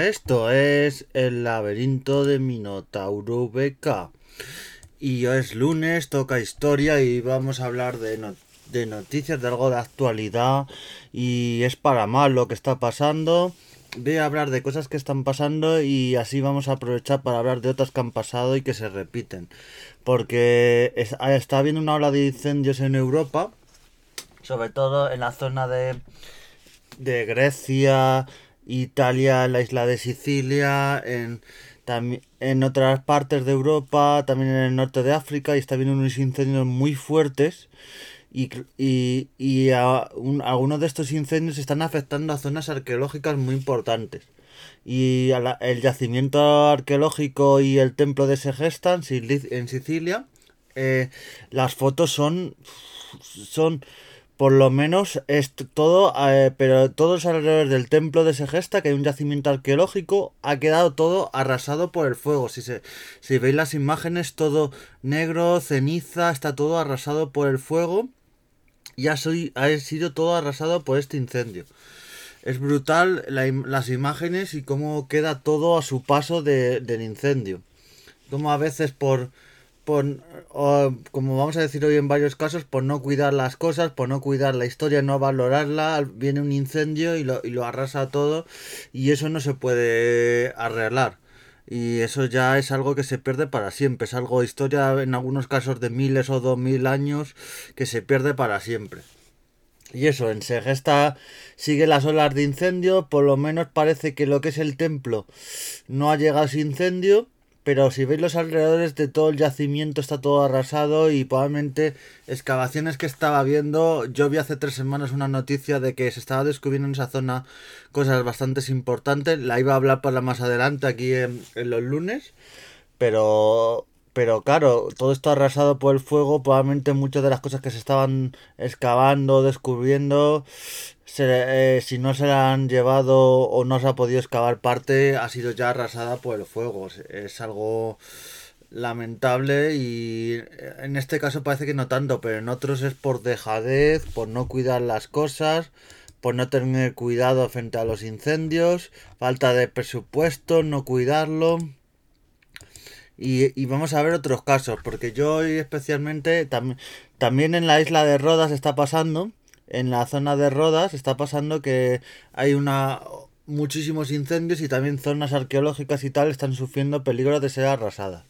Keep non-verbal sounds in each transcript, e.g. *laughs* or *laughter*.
Esto es el laberinto de Minotauro BK. Y hoy es lunes, toca historia y vamos a hablar de, de noticias, de algo de actualidad. Y es para mal lo que está pasando. Voy a hablar de cosas que están pasando y así vamos a aprovechar para hablar de otras que han pasado y que se repiten. Porque está habiendo una ola de incendios en Europa, sobre todo en la zona de, de Grecia, Italia, la isla de Sicilia, en, en otras partes de Europa, también en el norte de África, y está habiendo unos incendios muy fuertes. Y, y, y algunos de estos incendios están afectando a zonas arqueológicas muy importantes. Y el yacimiento arqueológico y el templo de Segesta en Sicilia, eh, las fotos son, son por lo menos es todo, eh, pero todos alrededor del templo de Segesta, que hay un yacimiento arqueológico, ha quedado todo arrasado por el fuego. Si, se, si veis las imágenes, todo negro, ceniza, está todo arrasado por el fuego y ha, ha sido todo arrasado por este incendio. Es brutal las imágenes y cómo queda todo a su paso del incendio. Como a veces por como vamos a decir hoy en varios casos, por no cuidar las cosas, por no cuidar la historia, no valorarla, viene un incendio y lo, y lo arrasa todo y eso no se puede arreglar. Y eso ya es algo que se pierde para siempre. Es algo historia en algunos casos de miles o dos mil años que se pierde para siempre. Y eso, en Segesta sigue las olas de incendio. Por lo menos parece que lo que es el templo no ha llegado a ese incendio pero si veis los alrededores de todo el yacimiento está todo arrasado y probablemente excavaciones que estaba viendo, yo vi hace tres semanas una noticia de que se estaba descubriendo en esa zona cosas bastante importantes, la iba a hablar para más adelante aquí en, en los lunes, pero pero claro, todo esto arrasado por el fuego, probablemente muchas de las cosas que se estaban excavando, descubriendo, eh, si no se la han llevado o no se ha podido excavar parte, ha sido ya arrasada por el fuego. Es algo lamentable y eh, en este caso parece que no tanto, pero en otros es por dejadez, por no cuidar las cosas, por no tener cuidado frente a los incendios, falta de presupuesto, no cuidarlo. Y, vamos a ver otros casos, porque yo hoy especialmente también en la isla de Rodas está pasando en la zona de Rodas está pasando que hay una muchísimos incendios y también zonas arqueológicas y tal están sufriendo peligro de ser arrasadas.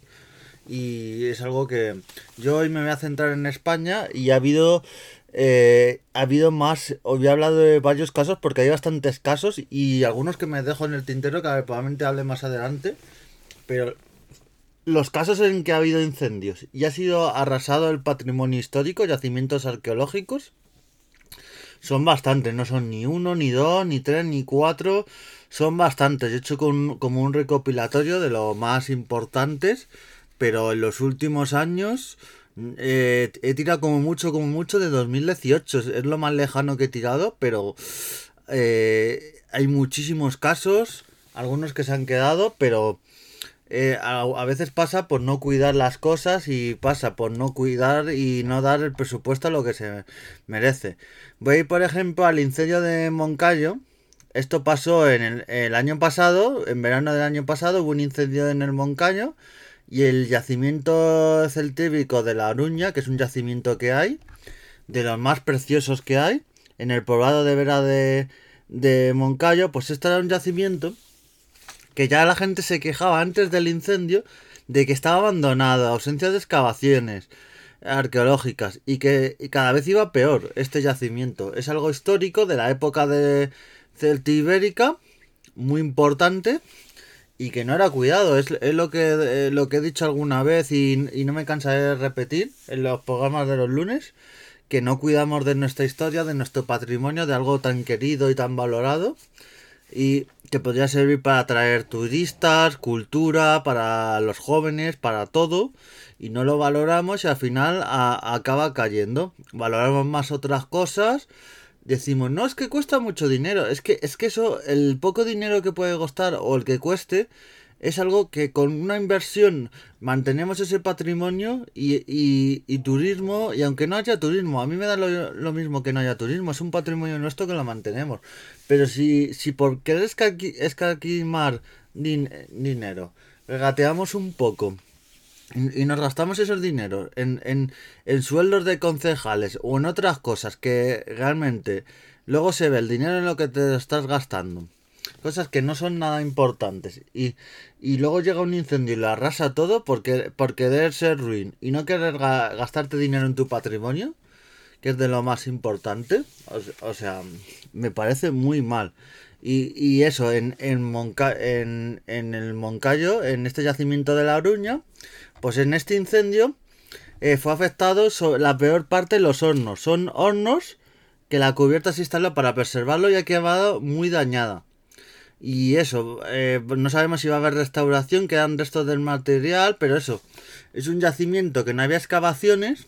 Y es algo que yo hoy me voy a centrar en España y ha habido eh, ha habido más, hoy he hablado de varios casos porque hay bastantes casos y algunos que me dejo en el tintero que probablemente hable más adelante, pero los casos en que ha habido incendios y ha sido arrasado el patrimonio histórico, yacimientos arqueológicos, son bastantes, no son ni uno, ni dos, ni tres, ni cuatro, son bastantes. He hecho con, como un recopilatorio de los más importantes, pero en los últimos años eh, he tirado como mucho, como mucho de 2018. Es lo más lejano que he tirado, pero eh, hay muchísimos casos, algunos que se han quedado, pero eh, a, veces pasa por no cuidar las cosas y pasa por no cuidar y no dar el presupuesto a lo que se merece. Voy, por ejemplo, al incendio de Moncayo. Esto pasó en el, año pasado, en verano del año pasado, hubo un incendio en el Moncayo y el yacimiento celtíbico de La Aruña, que es un yacimiento que hay, de los más preciosos que hay, en el poblado de Vera de, de Moncayo, pues esto era un yacimiento que ya la gente se quejaba antes del incendio de que estaba abandonado, ausencia de excavaciones arqueológicas y que cada vez iba peor este yacimiento. Es algo histórico de la época de celtibérica, muy importante y que no era cuidado. Es, lo, que, eh, lo que he dicho alguna vez y no me cansaré de repetir en los programas de los lunes que no cuidamos de nuestra historia, de nuestro patrimonio, de algo tan querido y tan valorado y que podría servir para atraer turistas, cultura, para los jóvenes, para todo y no lo valoramos y al final acaba cayendo. Valoramos más otras cosas, decimos, no, es que cuesta mucho dinero, es que, es que eso, el poco dinero que puede costar o el que cueste, es algo que con una inversión mantenemos ese patrimonio y, y, turismo, y aunque no haya turismo, a mí me da lo, mismo que no haya turismo, es un patrimonio nuestro que lo mantenemos. Pero si, si por querer escaquimar din, dinero, regateamos un poco y, nos gastamos esos dineros en, en, en sueldos de concejales o en otras cosas que realmente luego se ve el dinero en lo que te estás gastando cosas que no son nada importantes y, y luego llega un incendio y lo arrasa todo porque, por querer ser ruin y no querer gastarte dinero en tu patrimonio, que es de lo más importante, o, sea, me parece muy mal. Y, y eso, en, en, en, en, el Moncayo, en este yacimiento de la Oruña, pues en este incendio eh, fue afectado la peor parte los hornos. Son hornos que la cubierta se instaló para preservarlo y ha quedado muy dañada. Y eso, eh, no sabemos si va a haber restauración, quedan restos del material, pero eso, es un yacimiento que no había excavaciones.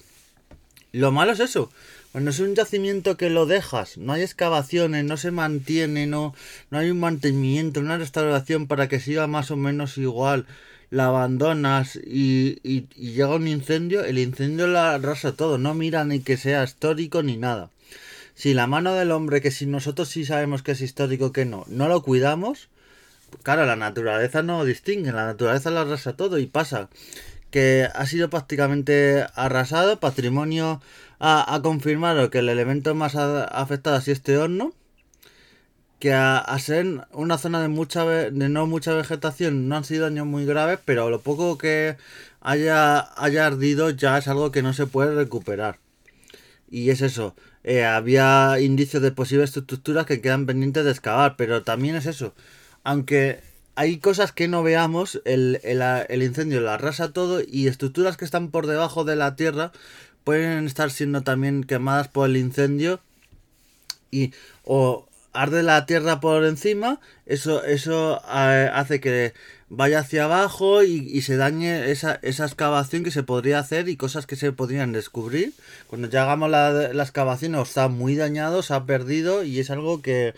Lo malo es eso, cuando es un yacimiento que lo dejas, no hay excavaciones, no se mantiene, no, no hay un mantenimiento, una restauración para que siga más o menos igual, la abandonas y, y, y llega un incendio, el incendio lo arrasa todo, no mira ni que sea histórico ni nada si la mano del hombre, que si nosotros sí sabemos que es histórico que no, no lo cuidamos, claro, la naturaleza no distingue, la naturaleza lo arrasa todo y pasa que ha sido prácticamente arrasado, patrimonio ha, confirmado que el elemento más afectado es este horno, que a, ser una zona de mucha de no mucha vegetación no han sido daños muy graves, pero lo poco que haya, haya ardido ya es algo que no se puede recuperar. Y es eso, eh, había indicios de posibles estructuras que quedan pendientes de excavar, pero también es eso. Aunque hay cosas que no veamos, el, el, incendio lo arrasa todo y estructuras que están por debajo de la tierra pueden estar siendo también quemadas por el incendio y o arde la tierra por encima, eso, eso eh, hace que vaya hacia abajo y, se dañe esa, esa, excavación que se podría hacer y cosas que se podrían descubrir. Cuando ya hagamos la, la excavación está muy dañado, se ha perdido y es algo que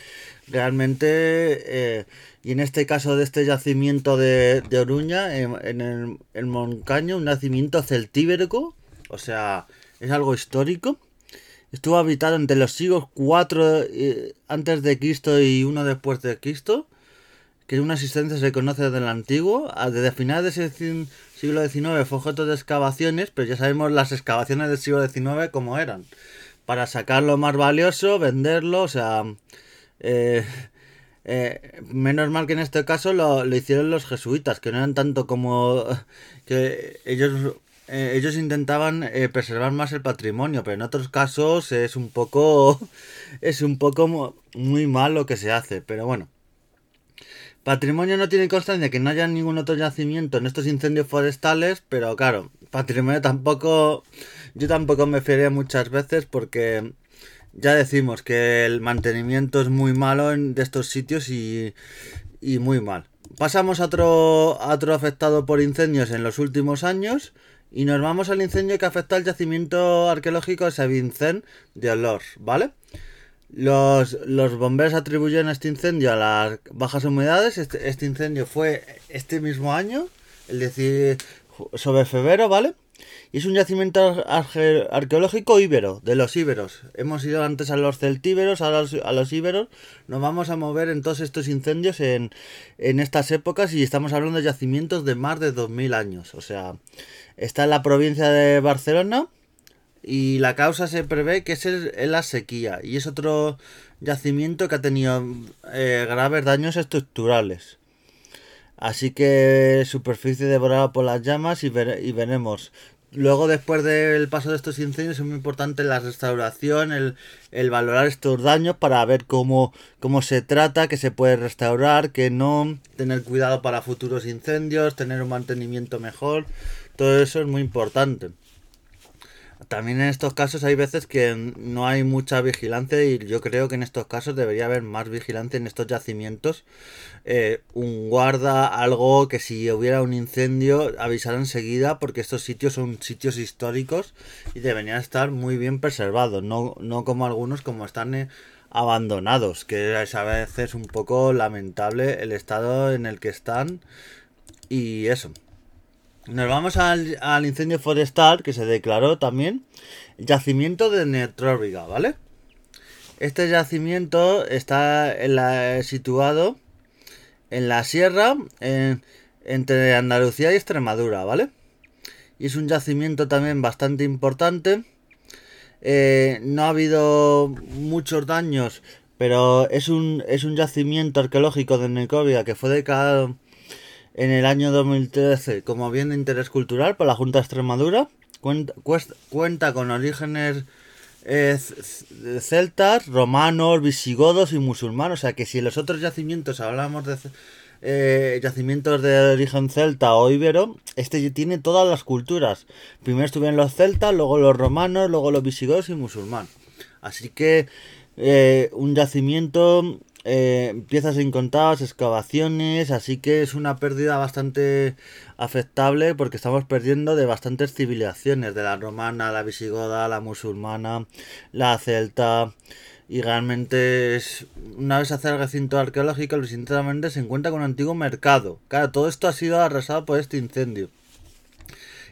realmente, eh, y en este caso de este yacimiento de, de Oruña, en, el, el, Moncaño, un nacimiento celtíberico, o sea, es algo histórico. Estuvo habitado entre los siglos 4 eh, antes de Cristo y 1 después de Cristo que una existencia se conoce desde el antiguo, desde finales del siglo XIX fue objeto de excavaciones, pero ya sabemos las excavaciones del siglo XIX como eran. Para sacar lo más valioso, venderlo, o sea... Eh, eh, menos mal que en este caso lo, hicieron los jesuitas, que no eran tanto como *laughs* que ellos eh, ellos intentaban preservar más el patrimonio, pero en otros casos es un poco *laughs* es un poco muy mal lo que se hace, pero bueno. Patrimonio no tiene constancia que no haya ningún otro yacimiento en estos incendios forestales, pero claro, patrimonio tampoco, yo tampoco me fiaría muchas veces porque ya decimos que el mantenimiento es muy malo en, de estos sitios y, y muy mal. Pasamos a otro, a otro afectado por incendios en los últimos años y nos vamos al incendio que afectó al yacimiento arqueológico de Saint de Olors, ¿vale? Los, los bomberos atribuyeron este incendio a las bajas humedades. Este, este incendio fue este mismo año, el decir sobre febrero, ¿vale? Y es un yacimiento arqueológico íbero, de los íberos. Hemos ido antes a los celtíberos, a los, a los íberos. Nos vamos a mover en todos estos incendios en, en estas épocas y estamos hablando de yacimientos de más de 2000 años. O sea, está en la provincia de Barcelona y la causa se prevé que es la sequía y es otro yacimiento que ha tenido eh, graves daños estructurales. Así que superficie devorada por las llamas y, y veremos. Luego, después del paso de estos incendios, es muy importante la restauración, el, el valorar estos daños para ver cómo, cómo se trata, que se puede restaurar, que no, tener cuidado para futuros incendios, tener un mantenimiento mejor. Todo eso es muy importante también en estos casos hay veces que no hay mucha vigilancia y yo creo que en estos casos debería haber más vigilancia en estos yacimientos. Eh, un guarda, algo que si hubiera un incendio avisara enseguida porque estos sitios son sitios históricos y deberían estar muy bien preservados, no, no como algunos como están eh, abandonados, que es a veces un poco lamentable el estado en el que están y eso. Nos vamos al, incendio forestal que se declaró también. Yacimiento de Netróbiga, ¿vale? Este yacimiento está en la, situado en la sierra entre Andalucía y Extremadura, ¿vale? Y es un yacimiento también bastante importante. Eh, no ha habido muchos daños, pero es un, es un yacimiento arqueológico de Necovia que fue declarado en el año 2013 como bien de interés cultural por la Junta de Extremadura. Cuenta, cuenta con orígenes eh, celtas, romanos, visigodos y musulmanos. O sea que si en los otros yacimientos hablamos de eh, yacimientos de origen celta o ibero, este tiene todas las culturas. Primero estuvieron los celtas, luego los romanos, luego los visigodos y musulmanes. Así que eh, un yacimiento, eh, piezas incontadas, excavaciones, así que es una pérdida bastante afectable porque estamos perdiendo de bastantes civilizaciones, de la romana, la visigoda, la musulmana, la celta. Y realmente es. Una vez hacer el recinto arqueológico, sinceramente se encuentra con un antiguo mercado. Claro, todo esto ha sido arrasado por este incendio.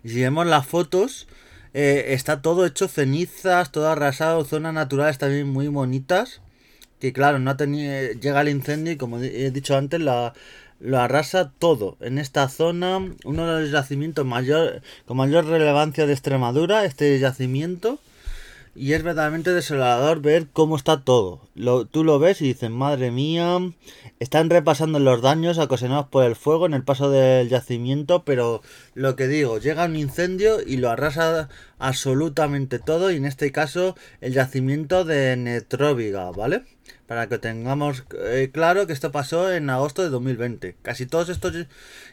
Y si vemos las fotos, eh, está todo hecho cenizas, todo arrasado, zonas naturales también muy bonitas. Que claro, no tenía, llega el incendio y como he dicho antes, la, lo arrasa todo. En esta zona, uno de los yacimientos mayor, con mayor relevancia de Extremadura, este yacimiento y es verdaderamente desolador ver cómo está todo. Lo, tú lo ves y dices, madre mía, están repasando los daños ocasionados por el fuego en el paso del yacimiento, pero lo que digo, llega un incendio y lo arrasa absolutamente todo, y en este caso el yacimiento de Netróviga, ¿vale? Para que tengamos eh, claro que esto pasó en agosto de 2020. Casi todos estos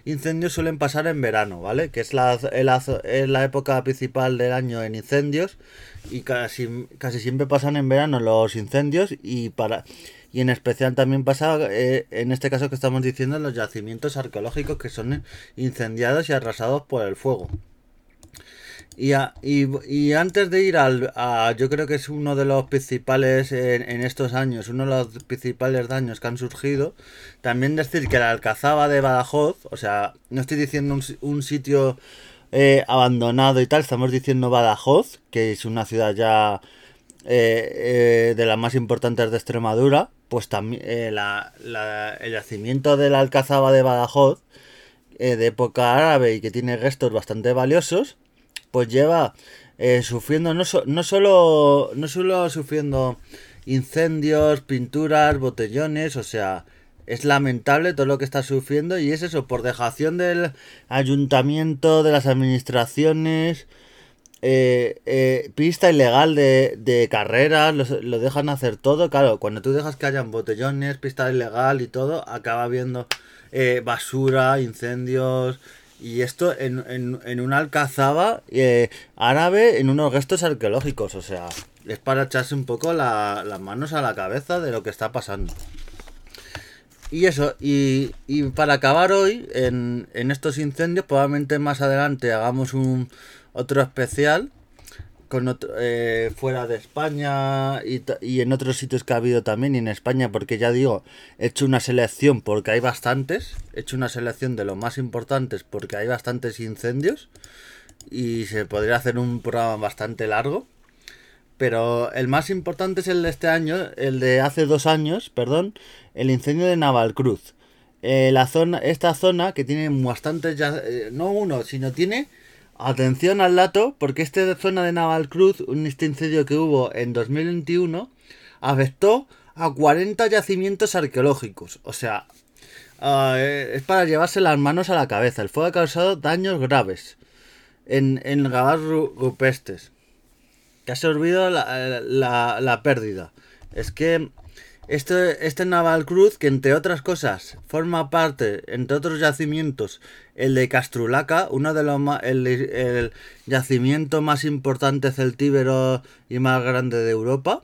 incendios suelen pasar en verano, ¿vale? Que es la, es la época principal del año en incendios y casi, casi siempre pasan en verano los incendios y para y en especial también pasa eh, en este caso que estamos diciendo los yacimientos arqueológicos que son incendiados y arrasados por el fuego. Y, y, antes de ir al, a, yo creo que es uno de los principales en, estos años, uno de los principales daños que han surgido, también decir que la Alcazaba de Badajoz, o sea, no estoy diciendo un, un sitio eh, abandonado y tal. Estamos diciendo Badajoz, que es una ciudad ya eh, eh, de las más importantes de Extremadura. Pues también el yacimiento de la Alcazaba de Badajoz, de época árabe y que tiene restos bastante valiosos, pues lleva sufriendo no, no, solo, no solo sufriendo incendios, pinturas, botellones, o sea, es lamentable todo lo que está sufriendo y es eso, por dejación del ayuntamiento, de las administraciones, eh, eh, pista ilegal de, de carreras, lo, dejan hacer todo. Claro, cuando tú dejas que hayan botellones, pista ilegal y todo, acaba habiendo eh, basura, incendios. Y esto en, en, una alcazaba árabe en unos gestos arqueológicos. O sea, es para echarse un poco las manos a la cabeza de lo que está pasando. Y eso, y, y para acabar hoy en, en, estos incendios, probablemente más adelante hagamos un otro especial con eh, fuera de España y, y, en otros sitios que ha habido también y en España, porque ya digo, he hecho una selección porque hay bastantes, he hecho una selección de los más importantes porque hay bastantes incendios y se podría hacer un programa bastante largo. Pero el más importante es el de este año, el de hace dos años, perdón, el incendio de Navalcruz. Eh, la zona, esta zona que tiene bastantes, eh, no uno, sino tiene, atención al dato, porque esta zona de Navalcruz, un este incendio que hubo en 2021, afectó a 40 yacimientos arqueológicos. O sea, ah, eh, es para llevarse las manos a la cabeza. El fuego ha causado daños graves en, en rupestres que ha servido la, la, la, pérdida. Es que este, este Naval Cruz, que entre otras cosas forma parte, entre otros yacimientos, el de Castrulaca, uno de los el, el yacimiento más importante celtíbero y más grande de Europa,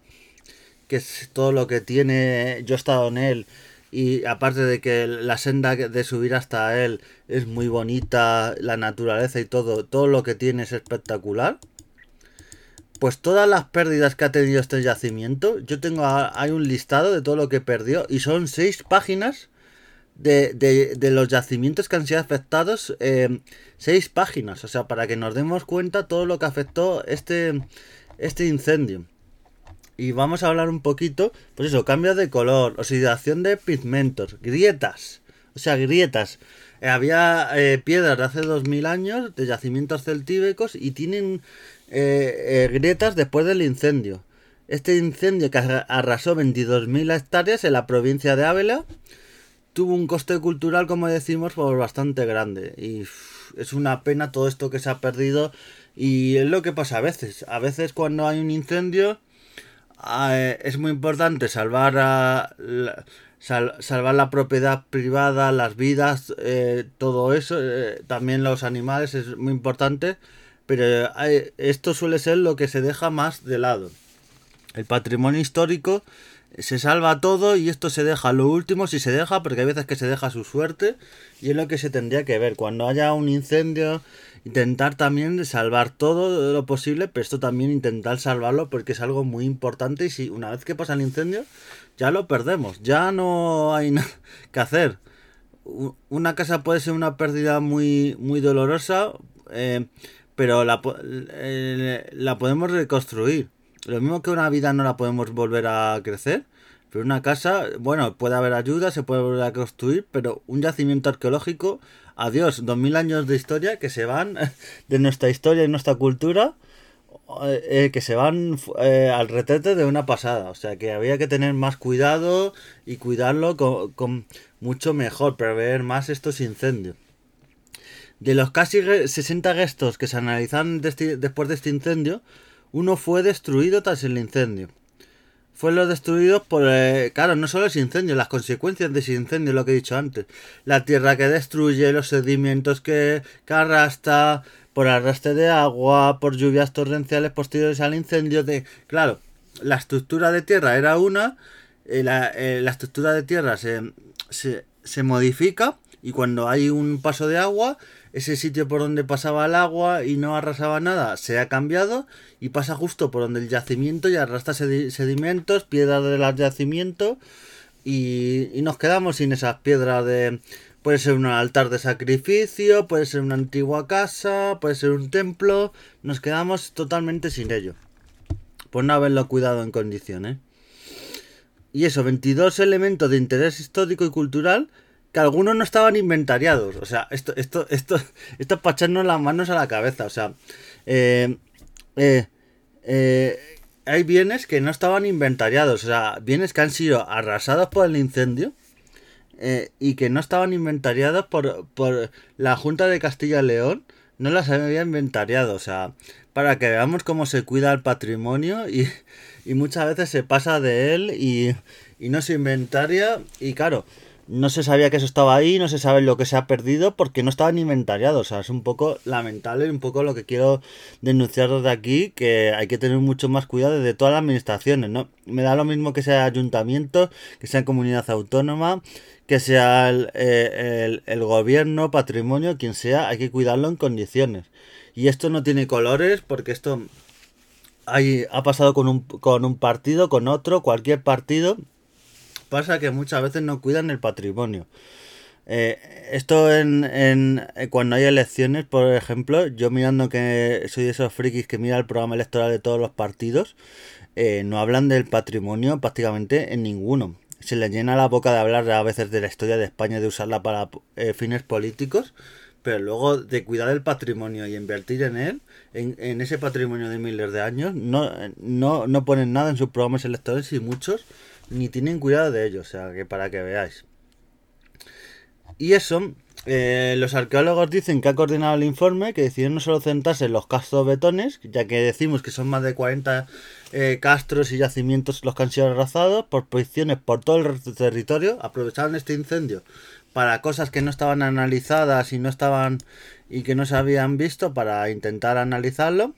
que es todo lo que tiene, yo he estado en él, y aparte de que la senda de subir hasta él es muy bonita, la naturaleza y todo, todo lo que tiene es espectacular pues todas las pérdidas que ha tenido este yacimiento, yo tengo hay un listado de todo lo que perdió y son seis páginas de, de, los yacimientos que han sido afectados, eh, seis páginas, o sea, para que nos demos cuenta todo lo que afectó este, este incendio. Y vamos a hablar un poquito, pues eso, cambio de color, oxidación de pigmentos, grietas, o sea, grietas. Eh, había eh, piedras de hace 2000 años, de yacimientos celtíbicos, y tienen eh, grietas después del incendio. Este incendio que arrasó 22.000 hectáreas en la provincia de Ávila tuvo un coste cultural, como decimos, pues bastante grande. Y es una pena todo esto que se ha perdido. Y es lo que pasa a veces. A veces cuando hay un incendio es muy importante salvar a, salvar la propiedad privada, las vidas, eh, todo eso, eh, también los animales es muy importante, pero esto suele ser lo que se deja más de lado. El patrimonio histórico se salva todo y esto se deja lo último si se deja, porque hay veces que se deja su suerte y es lo que se tendría que ver. Cuando haya un incendio, intentar también salvar todo lo posible, pero esto también intentar salvarlo porque es algo muy importante y si una vez que pasa el incendio, ya lo perdemos, ya no hay *laughs* nada que hacer. Una casa puede ser una pérdida muy, muy dolorosa, eh, pero la, eh, la podemos reconstruir. Lo mismo que una vida no la podemos volver a crecer, pero una casa, bueno, puede haber ayuda, se puede volver a construir, pero un yacimiento arqueológico, adiós, dos mil años de historia que se van *laughs* de nuestra historia y nuestra cultura eh, eh, que se van eh, al retrete de una pasada. O sea que había que tener más cuidado y cuidarlo con, mucho mejor, prever más estos incendios. De los casi 60 gestos que se analizaron este, después de este incendio, uno fue destruido tras el incendio. Fue lo destruido por, claro, no solo ese incendio, las consecuencias de ese incendio, lo que he dicho antes. La tierra que destruye, los sedimentos que, que arrastra, por arrastre de agua, por lluvias torrenciales posteriores al incendio. De, claro, la estructura de tierra era una, eh, eh, la, estructura de tierra se, se, modifica y cuando hay un paso de agua, ese sitio por donde pasaba el agua y no arrasaba nada se ha cambiado y pasa justo por donde el yacimiento y arrastra sedimentos, piedras del yacimiento y, y nos quedamos sin esas piedras de Puede ser un altar de sacrificio, puede ser una antigua casa, puede ser un templo. Nos quedamos totalmente sin ello. Por no haberlo cuidado en condiciones. Y eso, 22 elementos de interés histórico y cultural que algunos no estaban inventariados. O sea, esto, esto, esto, *laughs* esto es para echarnos las manos a la cabeza. O sea, eh, eh, eh, hay bienes que no estaban inventariados. O sea, bienes que han sido arrasados por el incendio y que no estaban inventariados por, por la Junta de Castilla y León, no las había inventariado, o sea, para que veamos cómo se cuida el patrimonio y, y muchas veces se pasa de él y, y no se inventaria y claro, no se sabía que eso estaba ahí, no se sabe lo que se ha perdido porque no estaban inventariados. O sea, es un poco lamentable, un poco lo que quiero denunciar desde aquí, que hay que tener mucho más cuidado de todas las administraciones, ¿no? Me da lo mismo que sea ayuntamiento, que sea comunidad autónoma, que sea eh, el, gobierno, patrimonio, quien sea, hay que cuidarlo en condiciones. Y esto no tiene colores porque esto hay, ha pasado con un, con un partido, con otro, cualquier partido. Pasa que muchas veces no cuidan el patrimonio. Eh, esto en, en, eh, cuando hay elecciones, por ejemplo, yo mirando que soy de esos frikis que mira el programa electoral de todos los partidos, no hablan del patrimonio prácticamente en ninguno se le llena la boca de hablar a veces de la historia de España, de usarla para eh, fines políticos, pero luego de cuidar el patrimonio y invertir en él, en, ese patrimonio de miles de años, no, no, no ponen nada en sus programas electorales y muchos ni tienen cuidado de ello, o sea, que para que veáis. Y eso, eh, los arqueólogos dicen que ha coordinado el informe, que decidió no solo centrarse en los castros betones, ya que decimos que son más de 40 eh, castros y yacimientos los que han sido arrasados por posiciones por todo el territorio, aprovecharon este incendio para cosas que no estaban analizadas y no estaban y que no se habían visto para intentar analizarlo.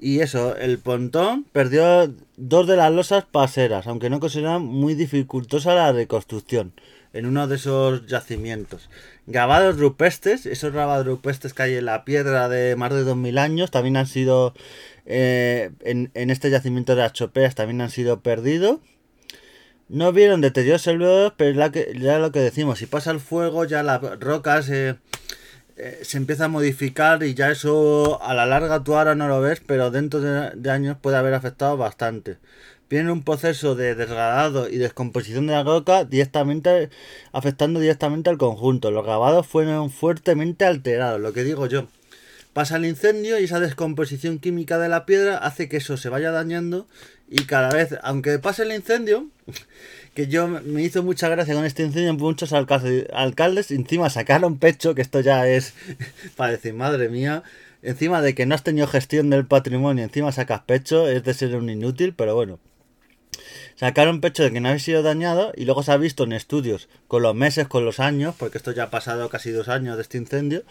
Y eso, el pontón perdió dos de las losas paseras, aunque no consideran muy dificultosa la reconstrucción en uno de esos yacimientos. Grabados rupestres, esos grabados rupestres que hay en la piedra de más de 2000 años, también han sido, eh, en, este yacimiento de Achopeas, también han sido perdidos. no vieron deterioros celulares, pero la que, ya lo que decimos, si pasa el fuego, ya las rocas eh, eh, se empieza a modificar y ya eso a la larga tú ahora no lo ves, pero dentro de, años puede haber afectado bastante. Viene un proceso de desgradado y descomposición de la roca directamente afectando directamente al conjunto. Los grabados fueron fuertemente alterados, lo que digo yo. Pasa el incendio y esa descomposición química de la piedra hace que eso se vaya dañando y cada vez, aunque pase el incendio, *laughs* que yo me hizo mucha gracia con este incendio, muchos alcaldes, encima sacaron pecho, que esto ya es *laughs* para decir, madre mía, encima de que no has tenido gestión del patrimonio, encima sacas pecho, es de ser un inútil, pero bueno sacaron pecho de que no había sido dañado y luego se ha visto en estudios con los meses, con los años, porque esto ya ha pasado casi dos años de este incendio,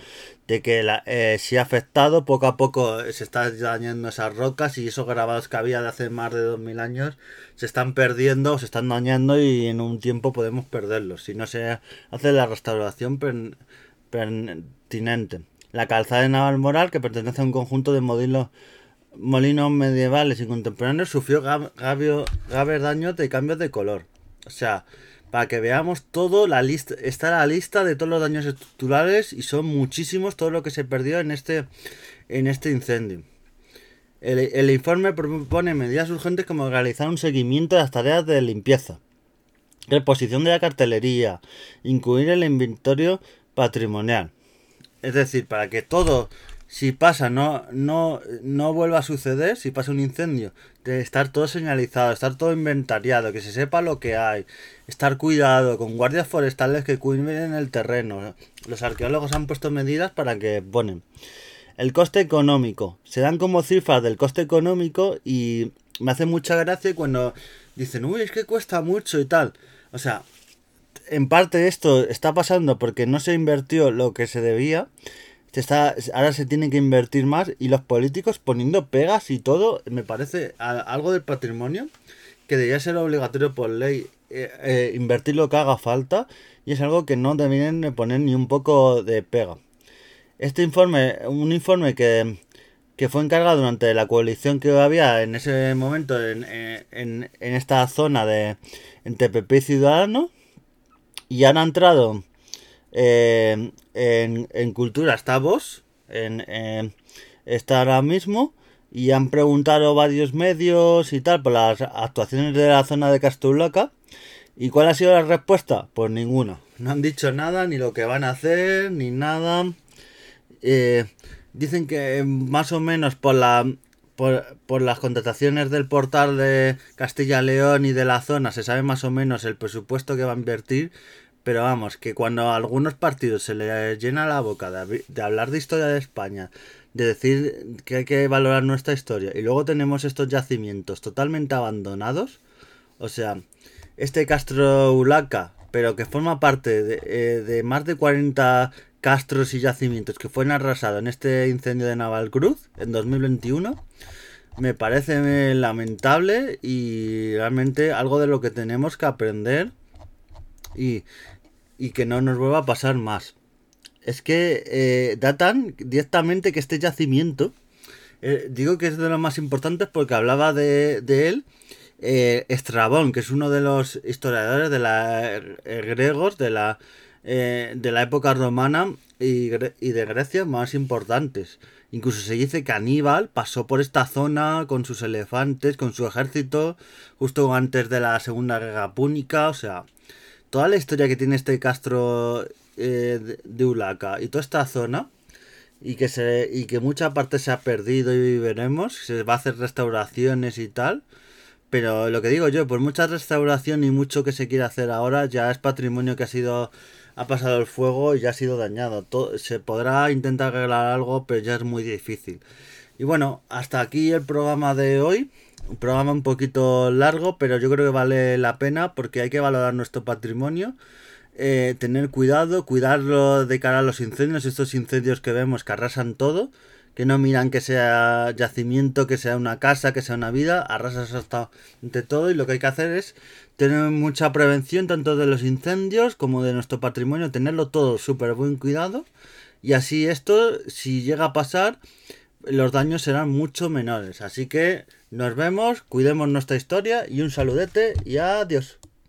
de que la, eh, ha afectado, poco a poco se están dañando esas rocas y esos grabados que había de hace más de 2000 años se están perdiendo, se están dañando y en un tiempo podemos perderlos si no se hace la restauración pertinente. La calzada de Navalmoral, que pertenece a un conjunto de modelos molinos medievales y contemporáneos sufrió graves daños de cambios de color. O sea, para que veamos todo, la lista, está la lista de todos los daños estructurales y son muchísimos todo lo que se perdió en este, en este incendio. El, el informe propone medidas urgentes como realizar un seguimiento de las tareas de limpieza, reposición de la cartelería, incluir el inventario patrimonial. Es decir, para que todo si pasa, no, no, no vuelva a suceder, si pasa un incendio, de estar todo señalizado, estar todo inventariado, que se sepa lo que hay, estar cuidado, con guardias forestales que cuiden el terreno. Los arqueólogos han puesto medidas para que ponen. El coste económico. Se dan como cifras del coste económico y me hace mucha gracia cuando dicen, uy, es que cuesta mucho y tal. O sea, en parte esto está pasando porque no se invirtió lo que se debía está, ahora se tiene que invertir más y los políticos poniendo pegas y todo, me parece algo del patrimonio que debería ser obligatorio por ley eh, eh, invertir lo que haga falta y es algo que no deberían poner ni un poco de pega. Este informe, un informe que, fue encargado durante la coalición que había en ese momento en, en, en esta zona de entre PP y Ciudadanos y han entrado eh, en, Cultura está vos, en, está ahora mismo, y han preguntado varios medios y tal por las actuaciones de la zona de Castulaca. ¿Y cuál ha sido la respuesta? Pues ninguna. No han dicho nada, ni lo que van a hacer, ni nada. Eh, dicen que más o menos por la por, por, las contrataciones del portal de Castilla-León y de la zona se sabe más o menos el presupuesto que va a invertir, pero vamos, que cuando a algunos partidos se les llena la boca de, hablar de historia de España, de decir que hay que valorar nuestra historia, y luego tenemos estos yacimientos totalmente abandonados, o sea, este Castro Ulaca, pero que forma parte de, eh, más de 40 castros y yacimientos que fueron arrasados en este incendio de Navalcruz en 2021, me parece lamentable y realmente algo de lo que tenemos que aprender y, y que no nos vuelva a pasar más. Es que eh, datan directamente que este yacimiento, eh, digo que es de los más importantes porque hablaba de, él eh, Estrabón, que es uno de los historiadores de la griegos de la, de la época romana y, y, de Grecia más importantes. Incluso se dice que Aníbal pasó por esta zona con sus elefantes, con su ejército, justo antes de la Segunda Guerra Púnica, o sea, toda la historia que tiene este castro eh, de Ulaca y toda esta zona y que se y que mucha parte se ha perdido y veremos se va a hacer restauraciones y tal pero lo que digo yo por mucha restauración y mucho que se quiera hacer ahora ya es patrimonio que ha sido ha pasado el fuego y ya ha sido dañado. Todo, se podrá intentar arreglar algo pero ya es muy difícil. Y bueno hasta aquí el programa de hoy un programa un poquito largo, pero yo creo que vale la pena porque hay que valorar nuestro patrimonio, eh, tener cuidado, cuidarlo de cara a los incendios, estos incendios que vemos que arrasan todo, que no miran que sea yacimiento, que sea una casa, que sea una vida, arrasas hasta de todo y lo que hay que hacer es tener mucha prevención tanto de los incendios como de nuestro patrimonio, tenerlo todo súper buen cuidado y así esto, si llega a pasar, los daños serán mucho menores. Así que nos vemos, cuidemos nuestra historia y un saludete y adiós.